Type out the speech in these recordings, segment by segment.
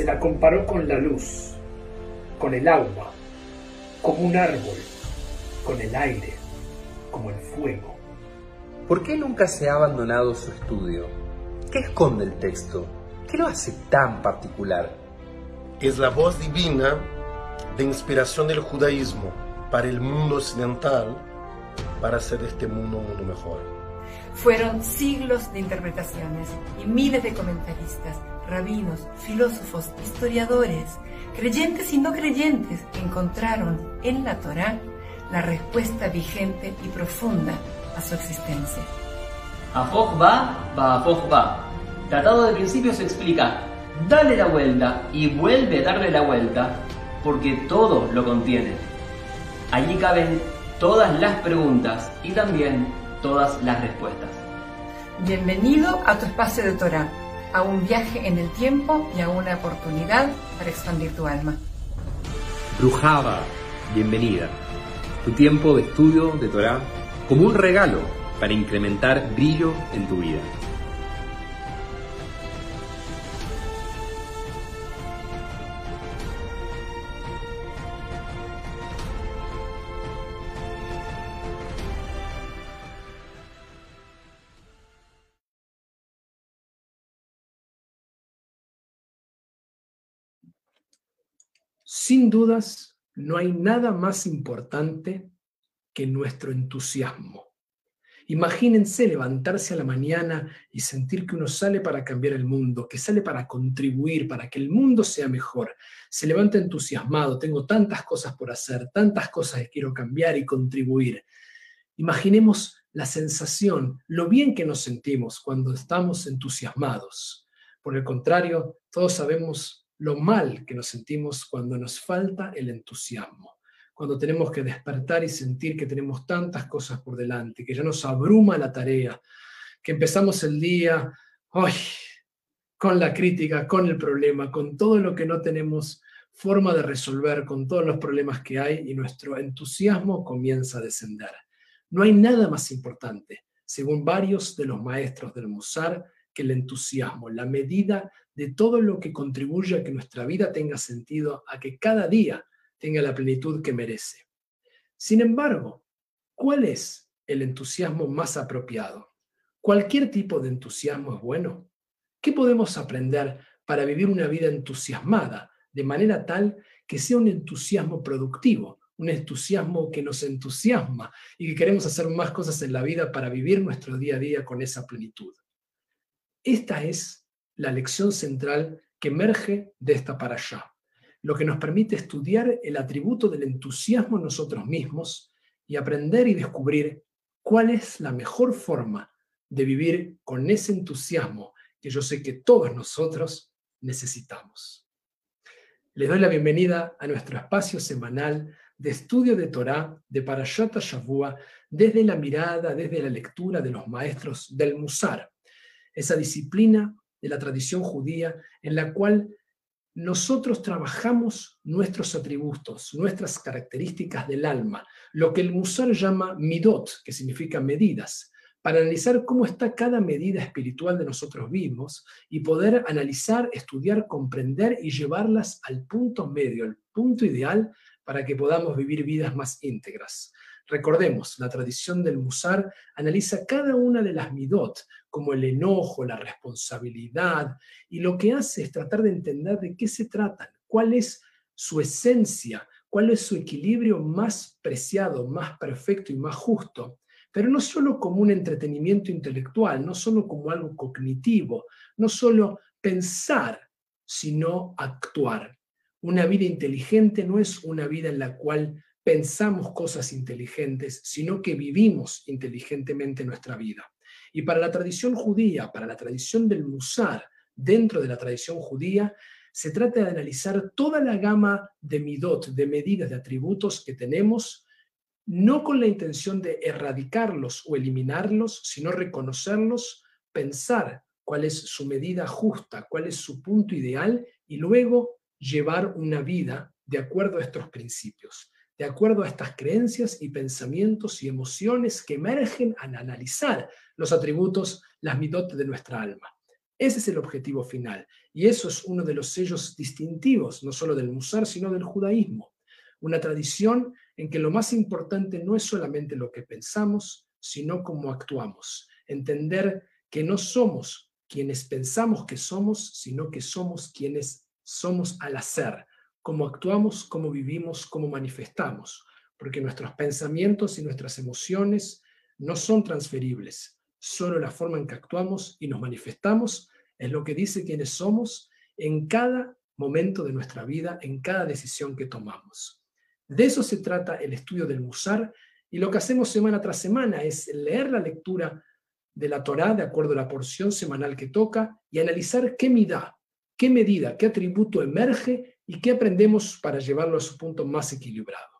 se la comparó con la luz, con el agua, como un árbol, con el aire, como el fuego. ¿Por qué nunca se ha abandonado su estudio? ¿Qué esconde el texto? ¿Qué lo hace tan particular? Es la voz divina de inspiración del judaísmo para el mundo occidental para hacer de este mundo un mundo mejor. Fueron siglos de interpretaciones y miles de comentaristas, rabinos, filósofos, historiadores, creyentes y no creyentes encontraron en la Torá la respuesta vigente y profunda a su existencia. Afoj va, va va. Tratado de principios explica, dale la vuelta y vuelve a darle la vuelta, porque todo lo contiene. Allí caben todas las preguntas y también todas las respuestas. Bienvenido a tu espacio de Torah, a un viaje en el tiempo y a una oportunidad para expandir tu alma. Brujaba, bienvenida. Tu tiempo de estudio de Torah como un regalo para incrementar brillo en tu vida. Sin dudas, no hay nada más importante que nuestro entusiasmo. Imagínense levantarse a la mañana y sentir que uno sale para cambiar el mundo, que sale para contribuir, para que el mundo sea mejor. Se levanta entusiasmado, tengo tantas cosas por hacer, tantas cosas que quiero cambiar y contribuir. Imaginemos la sensación, lo bien que nos sentimos cuando estamos entusiasmados. Por el contrario, todos sabemos lo mal que nos sentimos cuando nos falta el entusiasmo, cuando tenemos que despertar y sentir que tenemos tantas cosas por delante, que ya nos abruma la tarea, que empezamos el día con la crítica, con el problema, con todo lo que no tenemos forma de resolver, con todos los problemas que hay y nuestro entusiasmo comienza a descender. No hay nada más importante, según varios de los maestros del Musar, que el entusiasmo, la medida de todo lo que contribuye a que nuestra vida tenga sentido, a que cada día tenga la plenitud que merece. Sin embargo, ¿cuál es el entusiasmo más apropiado? ¿Cualquier tipo de entusiasmo es bueno? ¿Qué podemos aprender para vivir una vida entusiasmada, de manera tal que sea un entusiasmo productivo, un entusiasmo que nos entusiasma y que queremos hacer más cosas en la vida para vivir nuestro día a día con esa plenitud? Esta es la lección central que emerge de esta para allá, lo que nos permite estudiar el atributo del entusiasmo en nosotros mismos y aprender y descubrir cuál es la mejor forma de vivir con ese entusiasmo que yo sé que todos nosotros necesitamos. Les doy la bienvenida a nuestro espacio semanal de estudio de Torah de Parashat Shavua desde la mirada, desde la lectura de los maestros del Musar, esa disciplina de la tradición judía en la cual nosotros trabajamos nuestros atributos, nuestras características del alma, lo que el Musar llama midot, que significa medidas, para analizar cómo está cada medida espiritual de nosotros mismos y poder analizar, estudiar, comprender y llevarlas al punto medio, al punto ideal para que podamos vivir vidas más íntegras. Recordemos, la tradición del Musar analiza cada una de las midot, como el enojo, la responsabilidad, y lo que hace es tratar de entender de qué se tratan, cuál es su esencia, cuál es su equilibrio más preciado, más perfecto y más justo, pero no solo como un entretenimiento intelectual, no solo como algo cognitivo, no solo pensar, sino actuar. Una vida inteligente no es una vida en la cual pensamos cosas inteligentes, sino que vivimos inteligentemente nuestra vida. Y para la tradición judía, para la tradición del Musar, dentro de la tradición judía, se trata de analizar toda la gama de midot, de medidas, de atributos que tenemos, no con la intención de erradicarlos o eliminarlos, sino reconocerlos, pensar cuál es su medida justa, cuál es su punto ideal y luego llevar una vida de acuerdo a estos principios de acuerdo a estas creencias y pensamientos y emociones que emergen al analizar los atributos, las midot de nuestra alma. Ese es el objetivo final. Y eso es uno de los sellos distintivos, no solo del Musar, sino del judaísmo. Una tradición en que lo más importante no es solamente lo que pensamos, sino cómo actuamos. Entender que no somos quienes pensamos que somos, sino que somos quienes somos al hacer, cómo actuamos, cómo vivimos, cómo manifestamos, porque nuestros pensamientos y nuestras emociones no son transferibles, solo la forma en que actuamos y nos manifestamos es lo que dice quiénes somos en cada momento de nuestra vida, en cada decisión que tomamos. De eso se trata el estudio del Musar y lo que hacemos semana tras semana es leer la lectura de la Torá de acuerdo a la porción semanal que toca y analizar qué qué medida, qué atributo emerge y qué aprendemos para llevarlo a su punto más equilibrado.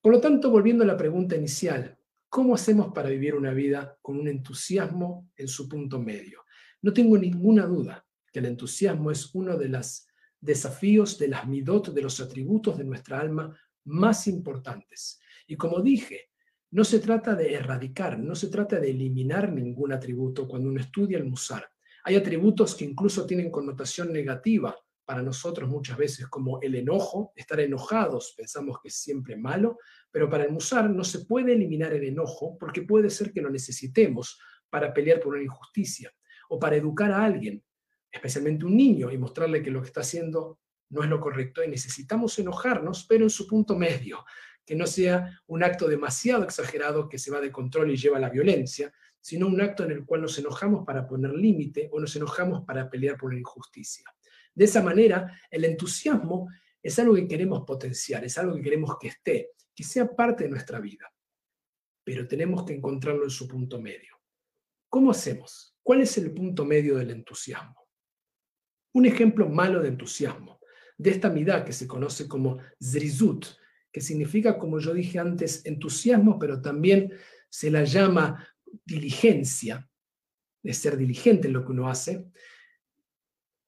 Por lo tanto, volviendo a la pregunta inicial, ¿cómo hacemos para vivir una vida con un entusiasmo en su punto medio? No tengo ninguna duda que el entusiasmo es uno de los desafíos de las midot, de los atributos de nuestra alma más importantes. Y como dije, no se trata de erradicar, no se trata de eliminar ningún atributo cuando uno estudia el musar. Hay atributos que incluso tienen connotación negativa para nosotros muchas veces, como el enojo, estar enojados, pensamos que es siempre malo, pero para el musar no se puede eliminar el enojo porque puede ser que lo necesitemos para pelear por una injusticia o para educar a alguien, especialmente un niño, y mostrarle que lo que está haciendo no es lo correcto y necesitamos enojarnos, pero en su punto medio, que no sea un acto demasiado exagerado que se va de control y lleva a la violencia, sino un acto en el cual nos enojamos para poner límite o nos enojamos para pelear por la injusticia. De esa manera, el entusiasmo es algo que queremos potenciar, es algo que queremos que esté, que sea parte de nuestra vida, pero tenemos que encontrarlo en su punto medio. ¿Cómo hacemos? ¿Cuál es el punto medio del entusiasmo? Un ejemplo malo de entusiasmo, de esta midá que se conoce como zrizut, que significa, como yo dije antes, entusiasmo, pero también se la llama diligencia, de ser diligente en lo que uno hace,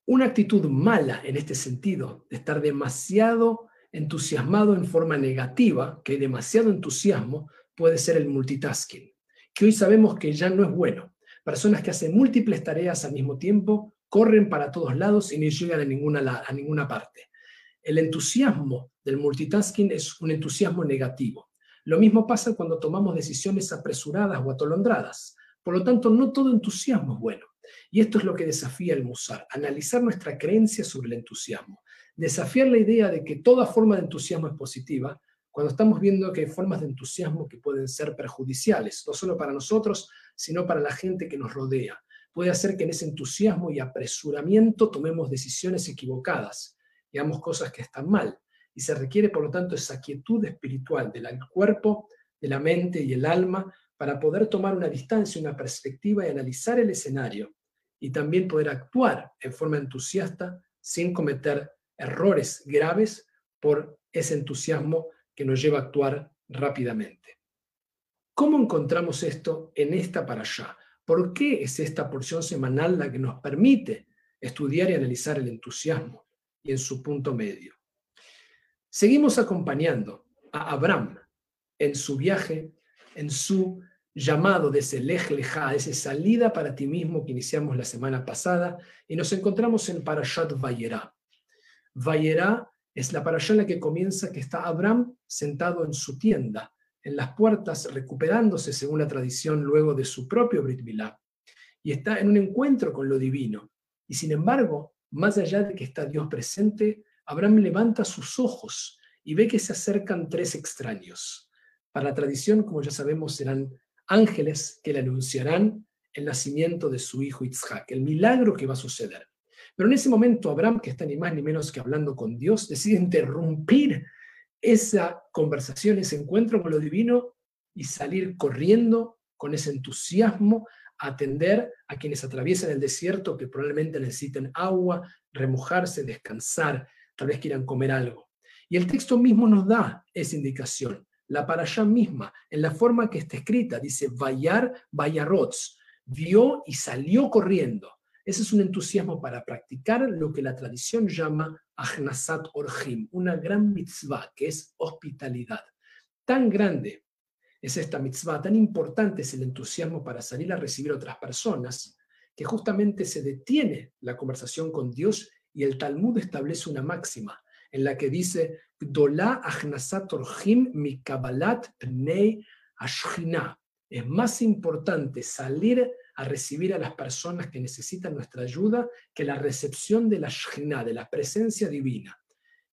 una actitud mala en este sentido, de estar demasiado entusiasmado en forma negativa, que hay demasiado entusiasmo, puede ser el multitasking, que hoy sabemos que ya no es bueno. Personas que hacen múltiples tareas al mismo tiempo, corren para todos lados y no llegan a ninguna, a ninguna parte. El entusiasmo del multitasking es un entusiasmo negativo. Lo mismo pasa cuando tomamos decisiones apresuradas o atolondradas. Por lo tanto, no todo entusiasmo es bueno. Y esto es lo que desafía el Musar, analizar nuestra creencia sobre el entusiasmo. Desafiar la idea de que toda forma de entusiasmo es positiva, cuando estamos viendo que hay formas de entusiasmo que pueden ser perjudiciales, no solo para nosotros, sino para la gente que nos rodea. Puede hacer que en ese entusiasmo y apresuramiento tomemos decisiones equivocadas hagamos cosas que están mal. Y se requiere, por lo tanto, esa quietud espiritual del cuerpo, de la mente y el alma para poder tomar una distancia, una perspectiva y analizar el escenario y también poder actuar en forma entusiasta sin cometer errores graves por ese entusiasmo que nos lleva a actuar rápidamente. ¿Cómo encontramos esto en esta para allá? ¿Por qué es esta porción semanal la que nos permite estudiar y analizar el entusiasmo? y en su punto medio. Seguimos acompañando a Abraham en su viaje, en su llamado de ese lej leja, esa salida para ti mismo que iniciamos la semana pasada, y nos encontramos en Parashat Vayera. Vayera es la parasha en la que comienza que está Abraham sentado en su tienda, en las puertas, recuperándose según la tradición luego de su propio Brit Milá, y está en un encuentro con lo divino. Y sin embargo, más allá de que está Dios presente, Abraham levanta sus ojos y ve que se acercan tres extraños. Para la tradición, como ya sabemos, serán ángeles que le anunciarán el nacimiento de su hijo Isaac, el milagro que va a suceder. Pero en ese momento Abraham, que está ni más ni menos que hablando con Dios, decide interrumpir esa conversación, ese encuentro con lo divino y salir corriendo con ese entusiasmo atender a quienes atraviesan el desierto que probablemente necesiten agua, remojarse, descansar, tal vez quieran comer algo. Y el texto mismo nos da esa indicación. La para allá misma, en la forma que está escrita, dice Vayar Vayarots, vio y salió corriendo. Ese es un entusiasmo para practicar lo que la tradición llama Ahnasat Orhim, una gran mitzvah que es hospitalidad. Tan grande es esta mitzvah, tan importante es el entusiasmo para salir a recibir otras personas, que justamente se detiene la conversación con Dios y el Talmud establece una máxima en la que dice, mi Es más importante salir a recibir a las personas que necesitan nuestra ayuda que la recepción de la Shina, de la presencia divina.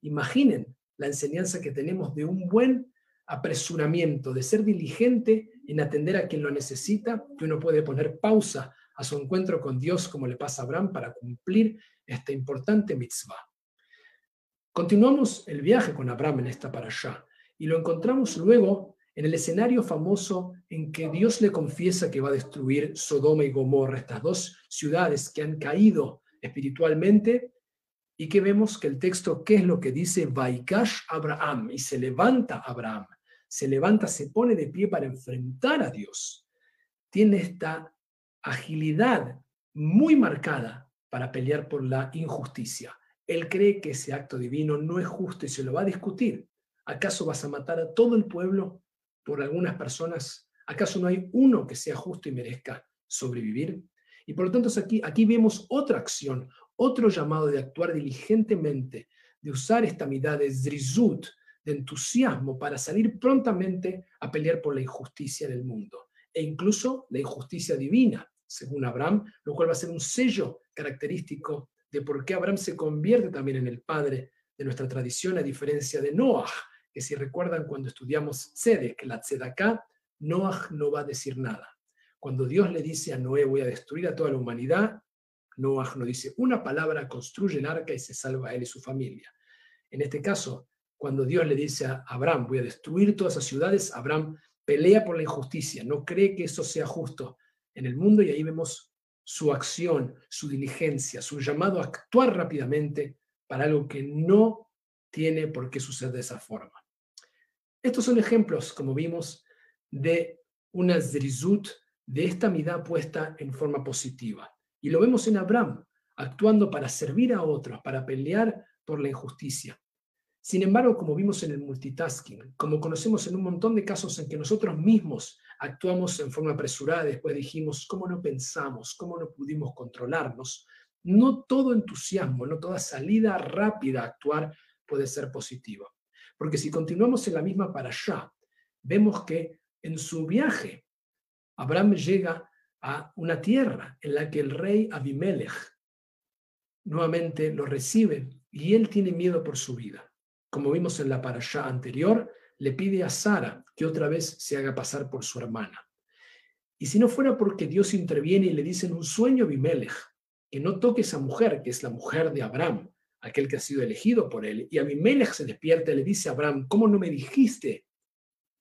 Imaginen la enseñanza que tenemos de un buen apresuramiento, de ser diligente en atender a quien lo necesita, que uno puede poner pausa a su encuentro con Dios, como le pasa a Abraham, para cumplir esta importante mitzvah. Continuamos el viaje con Abraham en esta allá y lo encontramos luego en el escenario famoso en que Dios le confiesa que va a destruir Sodoma y Gomorra, estas dos ciudades que han caído espiritualmente y que vemos que el texto, ¿qué es lo que dice? Vaikash Abraham, y se levanta Abraham, se levanta, se pone de pie para enfrentar a Dios. Tiene esta agilidad muy marcada para pelear por la injusticia. Él cree que ese acto divino no es justo y se lo va a discutir. ¿Acaso vas a matar a todo el pueblo por algunas personas? ¿Acaso no hay uno que sea justo y merezca sobrevivir? Y por lo tanto aquí, aquí vemos otra acción, otro llamado de actuar diligentemente, de usar esta mitad de zrizut, de entusiasmo, para salir prontamente a pelear por la injusticia en el mundo, e incluso la injusticia divina, según Abraham, lo cual va a ser un sello característico de por qué Abraham se convierte también en el padre de nuestra tradición, a diferencia de Noah, que si recuerdan cuando estudiamos Tzedek, la Tzedaká, Noah no va a decir nada. Cuando Dios le dice a Noé, voy a destruir a toda la humanidad, Noah no dice una palabra, construye el arca y se salva a él y su familia. En este caso, cuando Dios le dice a Abraham, voy a destruir todas esas ciudades, Abraham pelea por la injusticia, no cree que eso sea justo en el mundo y ahí vemos su acción, su diligencia, su llamado a actuar rápidamente para algo que no tiene por qué suceder de esa forma. Estos son ejemplos, como vimos, de una zrizut, de esta mirada puesta en forma positiva. Y lo vemos en Abraham, actuando para servir a otros, para pelear por la injusticia. Sin embargo, como vimos en el multitasking, como conocemos en un montón de casos en que nosotros mismos actuamos en forma apresurada, después dijimos, ¿cómo no pensamos? ¿Cómo no pudimos controlarnos? No todo entusiasmo, no toda salida rápida a actuar puede ser positiva. Porque si continuamos en la misma para allá, vemos que en su viaje, Abraham llega a una tierra en la que el rey Abimelech nuevamente lo recibe y él tiene miedo por su vida. Como vimos en la parasha anterior, le pide a Sara que otra vez se haga pasar por su hermana. Y si no fuera porque Dios interviene y le dice en un sueño a Abimelech que no toque esa mujer, que es la mujer de Abraham, aquel que ha sido elegido por él, y Abimelech se despierta y le dice a Abraham, ¿cómo no me dijiste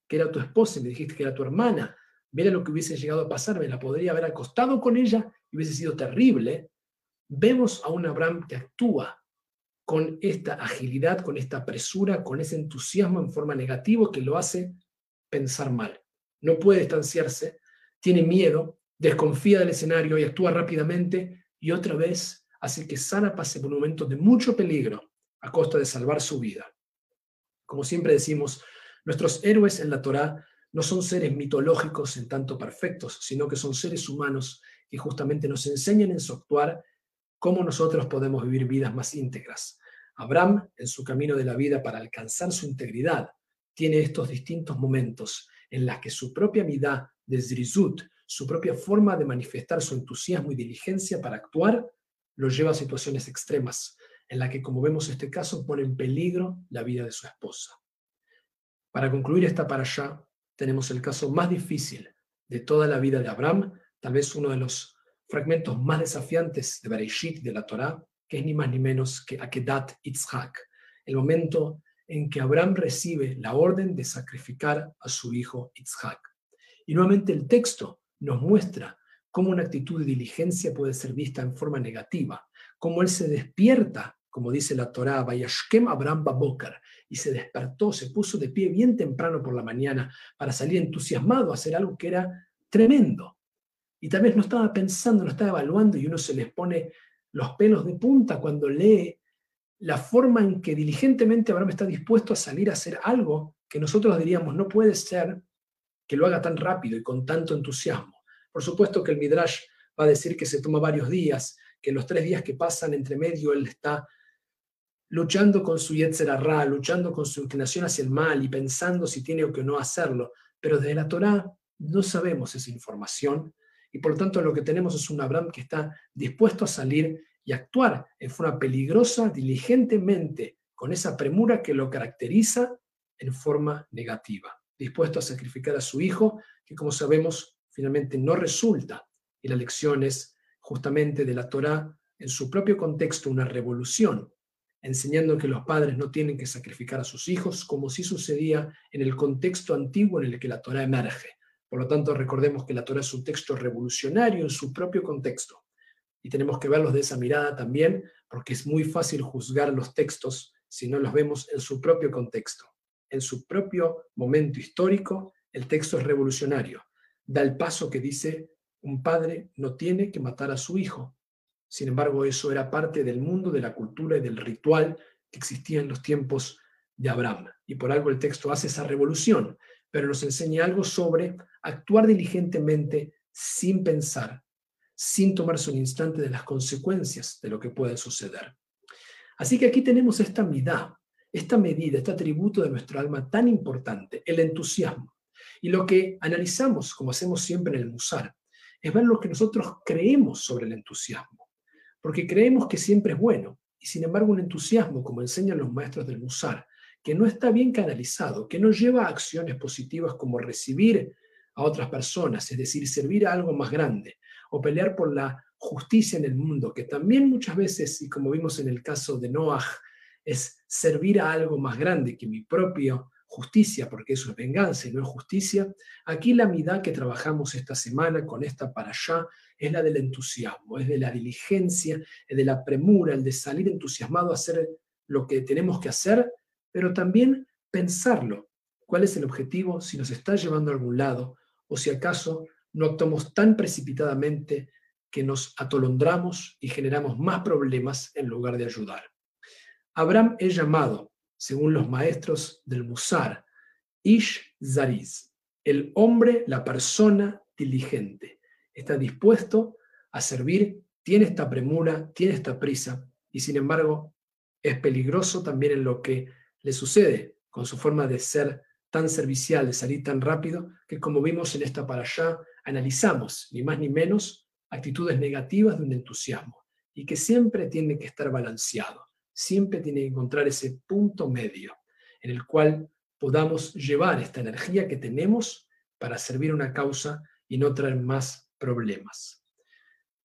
que era tu esposa y me dijiste que era tu hermana? Mira lo que hubiese llegado a pasar, me la podría haber acostado con ella y hubiese sido terrible. Vemos a un Abraham que actúa con esta agilidad, con esta presura, con ese entusiasmo en forma negativa que lo hace pensar mal. No puede distanciarse, tiene miedo, desconfía del escenario y actúa rápidamente y otra vez hace que Sara pase por un momento de mucho peligro a costa de salvar su vida. Como siempre decimos, nuestros héroes en la Torá no son seres mitológicos en tanto perfectos, sino que son seres humanos que justamente nos enseñan en su actuar cómo nosotros podemos vivir vidas más íntegras. Abraham, en su camino de la vida para alcanzar su integridad, tiene estos distintos momentos en los que su propia vida de Zrizut, su propia forma de manifestar su entusiasmo y diligencia para actuar, lo lleva a situaciones extremas, en las que, como vemos este caso, pone en peligro la vida de su esposa. Para concluir esta para allá, tenemos el caso más difícil de toda la vida de Abraham, tal vez uno de los fragmentos más desafiantes de Bereshit, de la Torá, que es ni más ni menos que Akedat Itzhak, el momento en que Abraham recibe la orden de sacrificar a su hijo Itzhak. Y nuevamente el texto nos muestra cómo una actitud de diligencia puede ser vista en forma negativa, cómo él se despierta como dice la Torá, Vayashkem Abraham Babokar, y se despertó, se puso de pie bien temprano por la mañana para salir entusiasmado a hacer algo que era tremendo. Y tal vez no estaba pensando, no estaba evaluando, y uno se les pone los pelos de punta cuando lee la forma en que diligentemente Abraham está dispuesto a salir a hacer algo que nosotros diríamos no puede ser que lo haga tan rápido y con tanto entusiasmo. Por supuesto que el Midrash va a decir que se toma varios días, que los tres días que pasan entre medio él está luchando con su Yetzer luchando con su inclinación hacia el mal y pensando si tiene o que no hacerlo. Pero desde la Torá no sabemos esa información y por lo tanto lo que tenemos es un Abraham que está dispuesto a salir y actuar en forma peligrosa, diligentemente, con esa premura que lo caracteriza en forma negativa, dispuesto a sacrificar a su hijo, que como sabemos finalmente no resulta. Y la lección es justamente de la Torá en su propio contexto una revolución, enseñando que los padres no tienen que sacrificar a sus hijos, como si sucedía en el contexto antiguo en el que la Torá emerge. Por lo tanto, recordemos que la Torá es un texto revolucionario en su propio contexto. Y tenemos que verlos de esa mirada también, porque es muy fácil juzgar los textos si no los vemos en su propio contexto. En su propio momento histórico, el texto es revolucionario. Da el paso que dice, un padre no tiene que matar a su hijo. Sin embargo, eso era parte del mundo, de la cultura y del ritual que existía en los tiempos de Abraham. Y por algo el texto hace esa revolución, pero nos enseña algo sobre actuar diligentemente sin pensar, sin tomarse un instante de las consecuencias de lo que puede suceder. Así que aquí tenemos esta medida, esta medida, este atributo de nuestro alma tan importante, el entusiasmo. Y lo que analizamos, como hacemos siempre en el Musar, es ver lo que nosotros creemos sobre el entusiasmo. Porque creemos que siempre es bueno. Y sin embargo, un entusiasmo, como enseñan los maestros del Musar, que no está bien canalizado, que no lleva a acciones positivas como recibir a otras personas, es decir, servir a algo más grande, o pelear por la justicia en el mundo, que también muchas veces, y como vimos en el caso de Noah, es servir a algo más grande que mi propia justicia, porque eso es venganza y no es justicia. Aquí la mitad que trabajamos esta semana con esta para allá es la del entusiasmo, es de la diligencia, es de la premura, el de salir entusiasmado a hacer lo que tenemos que hacer, pero también pensarlo. ¿Cuál es el objetivo? Si nos está llevando a algún lado o si acaso no actuamos tan precipitadamente que nos atolondramos y generamos más problemas en lugar de ayudar. Abraham es llamado, según los maestros del Musar, Ish Zariz, el hombre, la persona diligente. Está dispuesto a servir, tiene esta premura, tiene esta prisa, y sin embargo es peligroso también en lo que le sucede con su forma de ser tan servicial, de salir tan rápido, que como vimos en esta para allá, analizamos, ni más ni menos, actitudes negativas de un entusiasmo y que siempre tiene que estar balanceado, siempre tiene que encontrar ese punto medio en el cual podamos llevar esta energía que tenemos para servir una causa y no traer más problemas.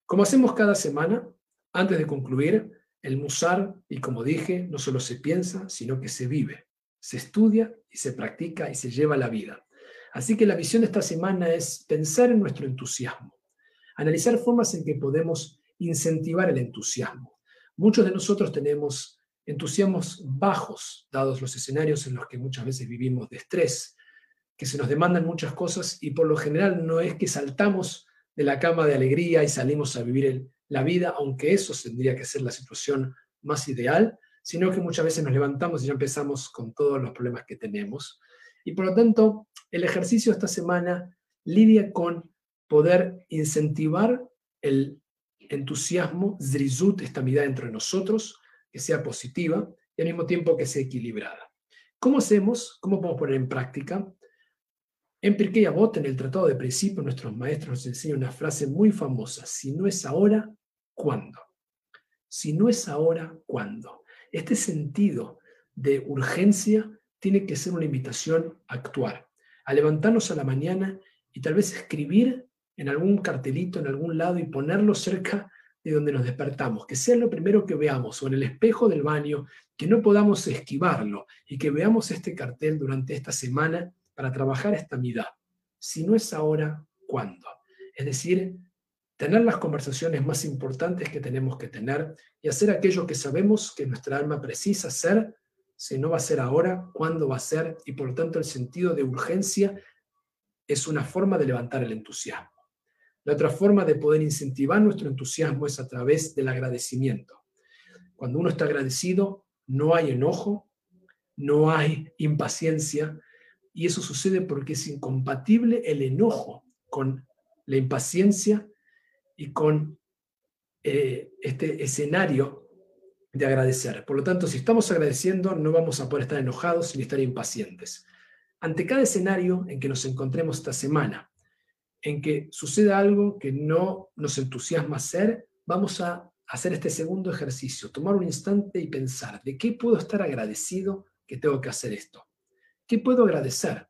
Como hacemos cada semana, antes de concluir, el musar, y como dije, no solo se piensa, sino que se vive, se estudia y se practica y se lleva a la vida. Así que la visión de esta semana es pensar en nuestro entusiasmo, analizar formas en que podemos incentivar el entusiasmo. Muchos de nosotros tenemos entusiasmos bajos, dados los escenarios en los que muchas veces vivimos de estrés, que se nos demandan muchas cosas y por lo general no es que saltamos de la cama de alegría y salimos a vivir la vida, aunque eso tendría que ser la situación más ideal, sino que muchas veces nos levantamos y ya empezamos con todos los problemas que tenemos. Y por lo tanto, el ejercicio esta semana lidia con poder incentivar el entusiasmo, zrizut, esta mirada entre nosotros, que sea positiva y al mismo tiempo que sea equilibrada. ¿Cómo hacemos? ¿Cómo podemos poner en práctica? En Pirkei Avot, en el Tratado de Principio, nuestros maestros nos enseñan una frase muy famosa, si no es ahora, ¿cuándo? Si no es ahora, ¿cuándo? Este sentido de urgencia tiene que ser una invitación a actuar, a levantarnos a la mañana y tal vez escribir en algún cartelito, en algún lado y ponerlo cerca de donde nos despertamos, que sea lo primero que veamos o en el espejo del baño, que no podamos esquivarlo y que veamos este cartel durante esta semana para trabajar esta mitad. Si no es ahora, ¿cuándo? Es decir, tener las conversaciones más importantes que tenemos que tener y hacer aquello que sabemos que nuestra alma precisa hacer, si no va a ser ahora, ¿cuándo va a ser? Y por lo tanto el sentido de urgencia es una forma de levantar el entusiasmo. La otra forma de poder incentivar nuestro entusiasmo es a través del agradecimiento. Cuando uno está agradecido, no hay enojo, no hay impaciencia, y eso sucede porque es incompatible el enojo con la impaciencia, y con eh, este escenario de agradecer. Por lo tanto, si estamos agradeciendo, no vamos a poder estar enojados ni estar impacientes. Ante cada escenario en que nos encontremos esta semana, en que suceda algo que no nos entusiasma hacer, vamos a hacer este segundo ejercicio, tomar un instante y pensar, ¿de qué puedo estar agradecido que tengo que hacer esto? ¿Qué puedo agradecer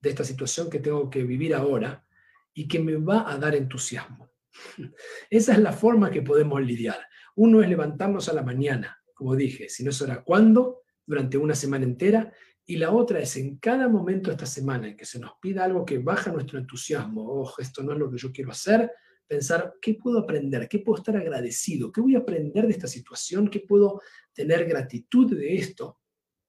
de esta situación que tengo que vivir ahora y que me va a dar entusiasmo? Esa es la forma que podemos lidiar. Uno es levantarnos a la mañana, como dije, si no es hora, ¿cuándo? Durante una semana entera. Y la otra es en cada momento de esta semana en que se nos pida algo que baja nuestro entusiasmo, oh, esto no es lo que yo quiero hacer, pensar, ¿qué puedo aprender? ¿Qué puedo estar agradecido? ¿Qué voy a aprender de esta situación? ¿Qué puedo tener gratitud de esto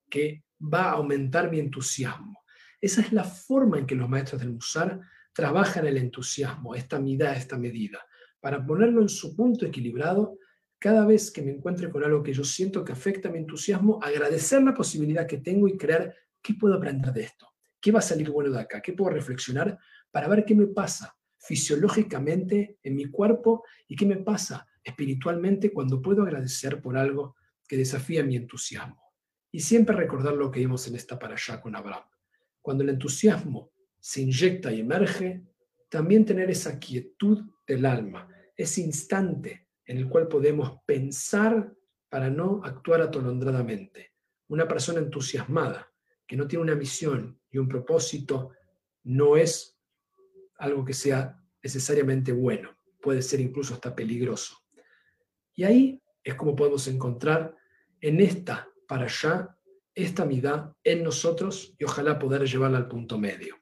que va a aumentar mi entusiasmo? Esa es la forma en que los maestros del Musar trabajan el entusiasmo, esta medida, esta medida, para ponerlo en su punto equilibrado. Cada vez que me encuentre con algo que yo siento que afecta mi entusiasmo, agradecer la posibilidad que tengo y creer, ¿qué puedo aprender de esto? ¿Qué va a salir bueno de acá? ¿Qué puedo reflexionar para ver qué me pasa? fisiológicamente en mi cuerpo y qué me pasa espiritualmente cuando puedo agradecer por algo que desafía mi entusiasmo. Y siempre recordar lo que vimos en esta para allá con Abraham. Cuando el entusiasmo se inyecta y emerge, también tener esa quietud del alma, ese instante en el cual podemos pensar para no actuar atolondradamente. Una persona entusiasmada, que no tiene una misión y un propósito, no es algo que sea necesariamente bueno, puede ser incluso hasta peligroso. Y ahí es como podemos encontrar en esta para allá, esta midá en nosotros y ojalá poder llevarla al punto medio.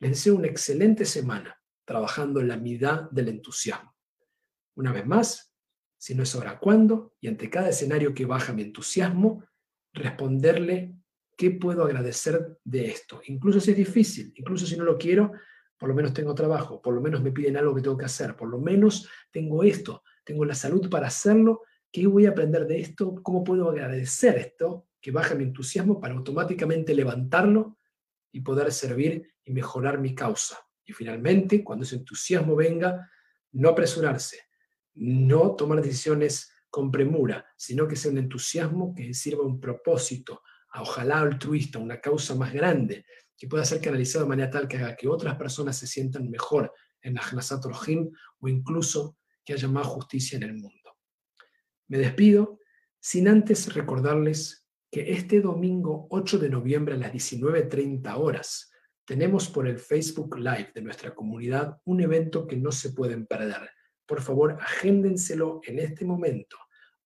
Les deseo una excelente semana trabajando en la midá del entusiasmo. Una vez más, si no es ahora, ¿cuándo? Y ante cada escenario que baja mi entusiasmo, responderle qué puedo agradecer de esto. Incluso si es difícil, incluso si no lo quiero, por lo menos tengo trabajo, por lo menos me piden algo que tengo que hacer, por lo menos tengo esto, tengo la salud para hacerlo, ¿qué voy a aprender de esto? ¿Cómo puedo agradecer esto que baja mi entusiasmo para automáticamente levantarlo y poder servir y mejorar mi causa? Y finalmente, cuando ese entusiasmo venga, no apresurarse, no tomar decisiones con premura, sino que sea un entusiasmo que sirva un propósito, ojalá altruista, una causa más grande, que pueda ser canalizado de manera tal que haga que otras personas se sientan mejor en la Hnasat o incluso que haya más justicia en el mundo. Me despido sin antes recordarles que este domingo 8 de noviembre a las 19.30 horas tenemos por el Facebook Live de nuestra comunidad un evento que no se pueden perder. Por favor, agéndenselo en este momento.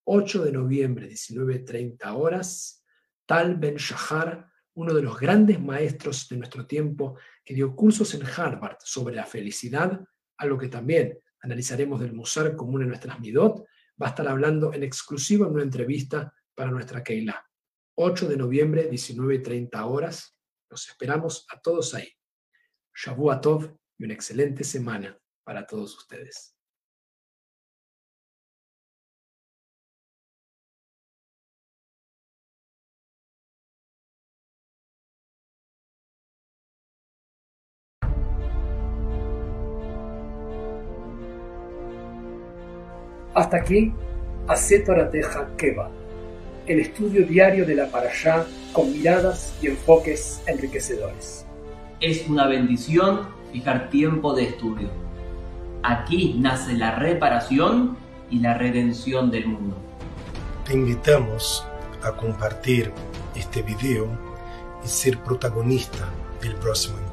8 de noviembre, 19.30 horas, Tal Ben Shahar, uno de los grandes maestros de nuestro tiempo, que dio cursos en Harvard sobre la felicidad, algo que también analizaremos del Musar común en nuestras Midot, va a estar hablando en exclusivo en una entrevista para nuestra Keilah. 8 de noviembre, 19.30 horas. Los esperamos a todos ahí. Shabu Tov y una excelente semana para todos ustedes. Hasta aquí, Torateja Keva, el estudio diario de la Parashá con miradas y enfoques enriquecedores. Es una bendición fijar tiempo de estudio. Aquí nace la reparación y la redención del mundo. Te invitamos a compartir este video y ser protagonista del próximo encuentro.